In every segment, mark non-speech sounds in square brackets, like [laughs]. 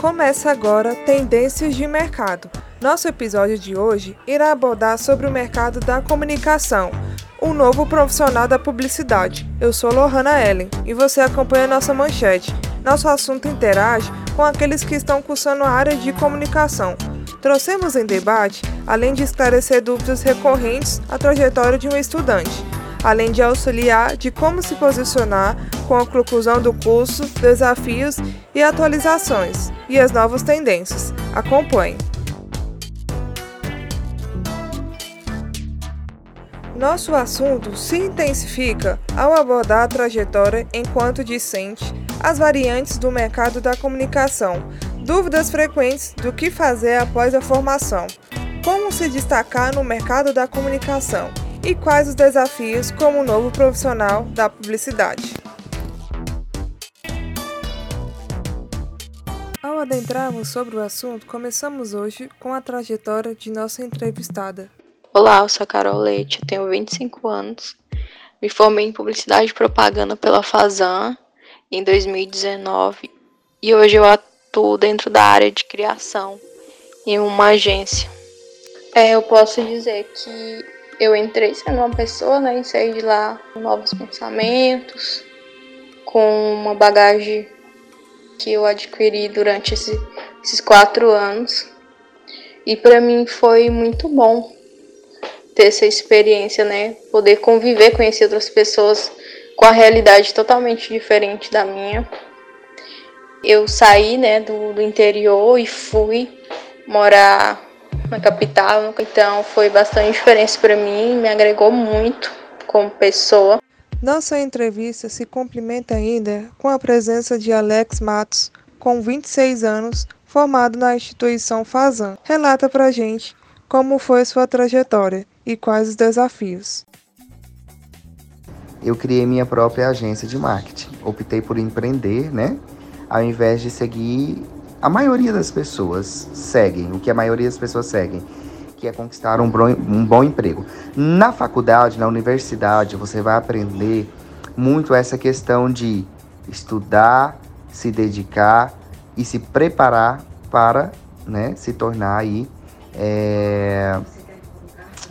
Começa agora Tendências de Mercado. Nosso episódio de hoje irá abordar sobre o mercado da comunicação, um novo profissional da publicidade. Eu sou Lohana Ellen e você acompanha nossa manchete. Nosso assunto interage com aqueles que estão cursando a área de comunicação. Trouxemos em debate, além de esclarecer dúvidas recorrentes, a trajetória de um estudante além de auxiliar de como se posicionar com a conclusão do curso, desafios e atualizações e as novas tendências. Acompanhe. Nosso assunto se intensifica ao abordar a trajetória enquanto discente, as variantes do mercado da comunicação, dúvidas frequentes do que fazer após a formação, como se destacar no mercado da comunicação e quais os desafios como novo profissional da publicidade. Ao adentrarmos sobre o assunto, começamos hoje com a trajetória de nossa entrevistada. Olá, eu sou a Carol Leite, tenho 25 anos. Me formei em publicidade e propaganda pela Fazan em 2019 e hoje eu atuo dentro da área de criação em uma agência. É, eu posso dizer que eu entrei sendo uma pessoa, né, e saí de lá com novos pensamentos, com uma bagagem que eu adquiri durante esse, esses quatro anos. E para mim foi muito bom ter essa experiência, né? Poder conviver, conhecer outras pessoas com a realidade totalmente diferente da minha. Eu saí, né, do, do interior e fui morar na capital, então foi bastante diferença para mim, me agregou muito como pessoa. Nossa entrevista se complementa ainda com a presença de Alex Matos, com 26 anos, formado na instituição Fazan. Relata pra gente como foi sua trajetória e quais os desafios. Eu criei minha própria agência de marketing. Optei por empreender, né? Ao invés de seguir a maioria das pessoas seguem, o que a maioria das pessoas seguem, que é conquistar um, um bom emprego. Na faculdade, na universidade, você vai aprender muito essa questão de estudar, se dedicar e se preparar para né, se tornar aí é,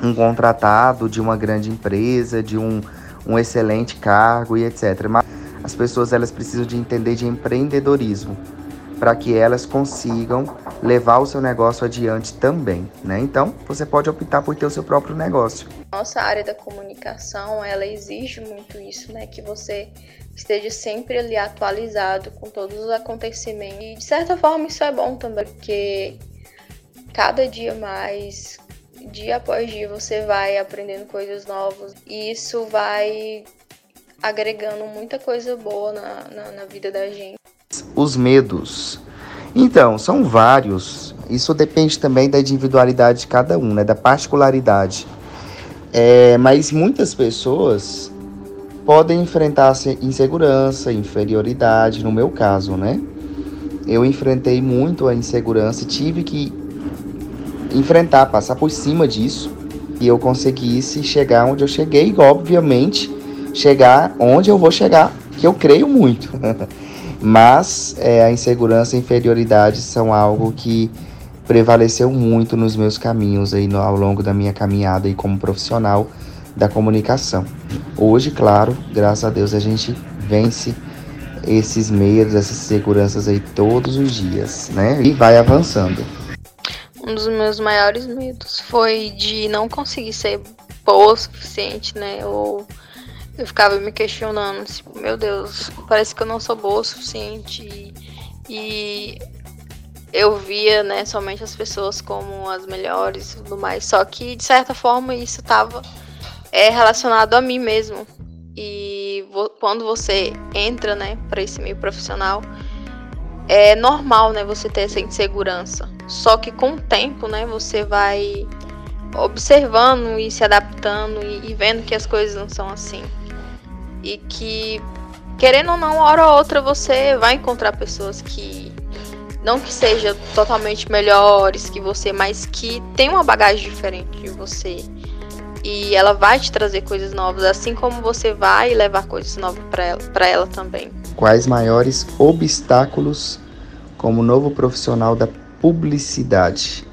um contratado de uma grande empresa, de um, um excelente cargo e etc. Mas as pessoas elas precisam de entender de empreendedorismo para que elas consigam levar o seu negócio adiante também, né? Então, você pode optar por ter o seu próprio negócio. Nossa área da comunicação, ela exige muito isso, né? Que você esteja sempre ali atualizado com todos os acontecimentos. E de certa forma isso é bom também, porque cada dia mais, dia após dia, você vai aprendendo coisas novas e isso vai agregando muita coisa boa na, na, na vida da gente. Os medos. Então, são vários. Isso depende também da individualidade de cada um, né? da particularidade. É, mas muitas pessoas podem enfrentar insegurança, inferioridade, no meu caso, né? Eu enfrentei muito a insegurança e tive que enfrentar, passar por cima disso e eu conseguisse chegar onde eu cheguei, e, obviamente, chegar onde eu vou chegar, que eu creio muito. [laughs] Mas é, a insegurança e a inferioridade são algo que prevaleceu muito nos meus caminhos aí no, ao longo da minha caminhada aí como profissional da comunicação. Hoje, claro, graças a Deus a gente vence esses medos, essas seguranças aí todos os dias, né? E vai avançando. Um dos meus maiores medos foi de não conseguir ser boa o suficiente, né? Ou eu ficava me questionando, tipo, meu Deus, parece que eu não sou boa o suficiente. E, eu via, né, somente as pessoas como as melhores e tudo mais. Só que, de certa forma, isso estava é, relacionado a mim mesmo. E vo quando você entra, né, para esse meio profissional, é normal, né, você ter essa insegurança. Só que com o tempo, né, você vai observando e se adaptando e, e vendo que as coisas não são assim e que querendo ou não, hora ou outra você vai encontrar pessoas que não que sejam totalmente melhores que você, mas que tem uma bagagem diferente de você. E ela vai te trazer coisas novas, assim como você vai levar coisas novas para ela, ela também. Quais maiores obstáculos como novo profissional da publicidade.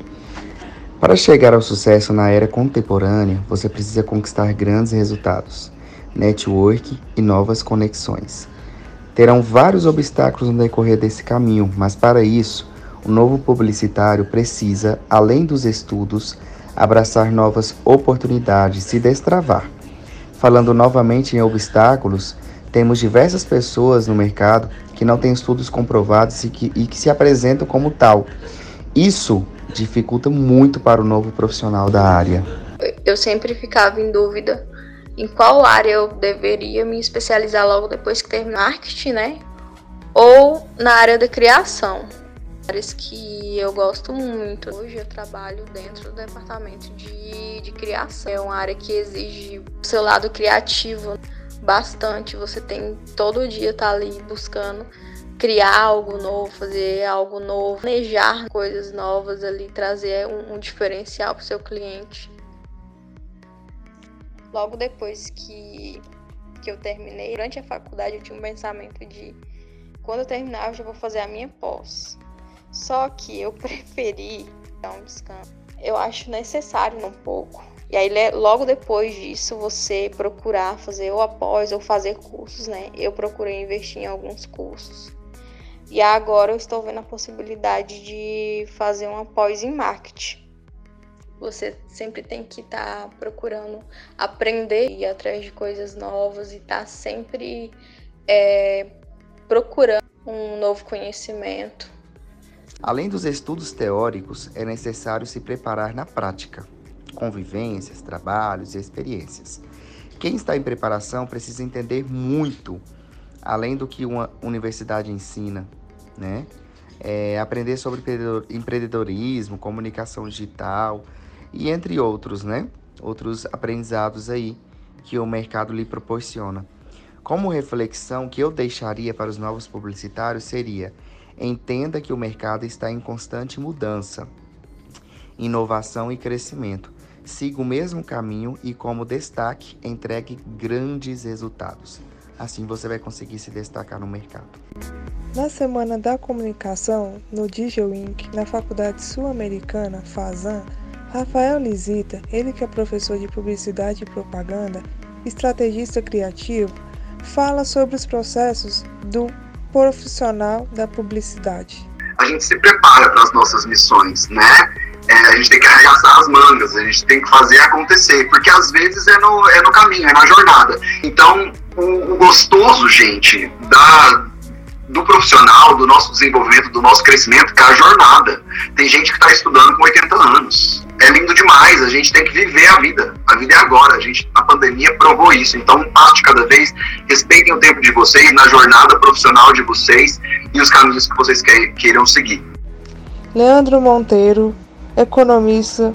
Para chegar ao sucesso na era contemporânea, você precisa conquistar grandes resultados, network e novas conexões. Terão vários obstáculos no decorrer desse caminho, mas para isso, o novo publicitário precisa, além dos estudos, abraçar novas oportunidades, se destravar. Falando novamente em obstáculos, temos diversas pessoas no mercado que não têm estudos comprovados e que, e que se apresentam como tal. Isso dificulta muito para o novo profissional da área. Eu sempre ficava em dúvida em qual área eu deveria me especializar logo depois que terminar marketing, né? Ou na área da criação. Áreas que eu gosto muito. Hoje eu trabalho dentro do departamento de, de criação. É uma área que exige o seu lado criativo bastante. Você tem todo dia tá ali buscando criar algo novo, fazer algo novo, planejar coisas novas ali, trazer um, um diferencial para o seu cliente. Logo depois que, que eu terminei, durante a faculdade eu tinha um pensamento de quando eu terminar eu já vou fazer a minha pós. Só que eu [laughs] preferi dar um descanso. Eu acho necessário um pouco e aí, logo depois disso, você procurar fazer ou após ou fazer cursos, né? Eu procurei investir em alguns cursos. E agora eu estou vendo a possibilidade de fazer um após em marketing. Você sempre tem que estar tá procurando aprender e ir atrás de coisas novas e estar tá sempre é, procurando um novo conhecimento. Além dos estudos teóricos, é necessário se preparar na prática convivências, trabalhos e experiências. Quem está em preparação precisa entender muito, além do que uma universidade ensina, né? É, aprender sobre empreendedorismo, comunicação digital e entre outros, né? Outros aprendizados aí que o mercado lhe proporciona. Como reflexão que eu deixaria para os novos publicitários seria: entenda que o mercado está em constante mudança, inovação e crescimento siga o mesmo caminho e, como destaque, entregue grandes resultados. Assim você vai conseguir se destacar no mercado. Na Semana da Comunicação, no DigiWink, na Faculdade Sul-Americana, FASAN, Rafael Lisita, ele que é professor de Publicidade e Propaganda, estrategista criativo, fala sobre os processos do profissional da publicidade. A gente se prepara para as nossas missões, né? é, a gente tem que arregaçar as mangas, a gente tem que fazer acontecer, porque às vezes é no, é no caminho, é na jornada. Então, o, o gostoso, gente, da, do profissional, do nosso desenvolvimento, do nosso crescimento, é a jornada. Tem gente que está estudando com 80 anos. É lindo demais, a gente tem que viver a vida. A vida é agora, a gente, a pandemia provou isso. Então, passo de cada vez, respeitem o tempo de vocês, na jornada profissional de vocês e os caminhos que vocês queiram seguir. Leandro Monteiro, economista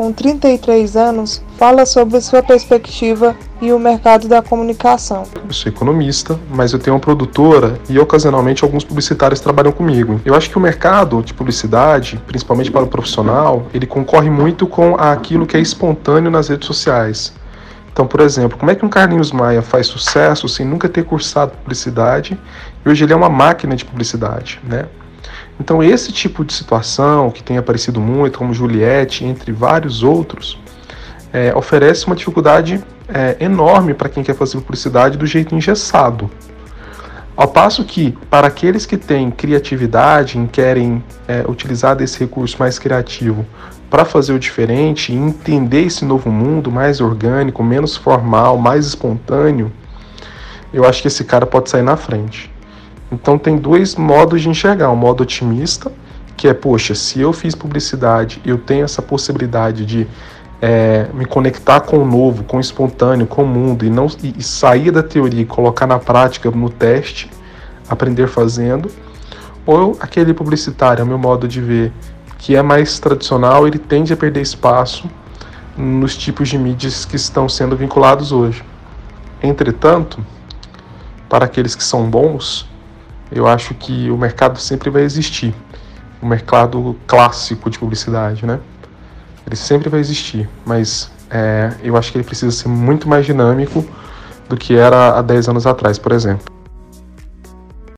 com 33 anos, fala sobre sua perspectiva e o mercado da comunicação. Eu sou economista, mas eu tenho uma produtora e ocasionalmente alguns publicitários trabalham comigo. Eu acho que o mercado de publicidade, principalmente para o profissional, ele concorre muito com aquilo que é espontâneo nas redes sociais. Então, por exemplo, como é que um Carlinhos Maia faz sucesso sem nunca ter cursado publicidade e hoje ele é uma máquina de publicidade, né? Então, esse tipo de situação, que tem aparecido muito, como Juliette, entre vários outros, é, oferece uma dificuldade é, enorme para quem quer fazer publicidade do jeito engessado. Ao passo que, para aqueles que têm criatividade e querem é, utilizar desse recurso mais criativo para fazer o diferente e entender esse novo mundo mais orgânico, menos formal, mais espontâneo, eu acho que esse cara pode sair na frente. Então tem dois modos de enxergar, um modo otimista, que é, poxa, se eu fiz publicidade, eu tenho essa possibilidade de é, me conectar com o novo, com o espontâneo, com o mundo, e, não, e, e sair da teoria e colocar na prática, no teste, aprender fazendo. Ou aquele publicitário, é o meu modo de ver, que é mais tradicional, ele tende a perder espaço nos tipos de mídias que estão sendo vinculados hoje. Entretanto, para aqueles que são bons, eu acho que o mercado sempre vai existir. O mercado clássico de publicidade, né? Ele sempre vai existir, mas é, eu acho que ele precisa ser muito mais dinâmico do que era há 10 anos atrás, por exemplo.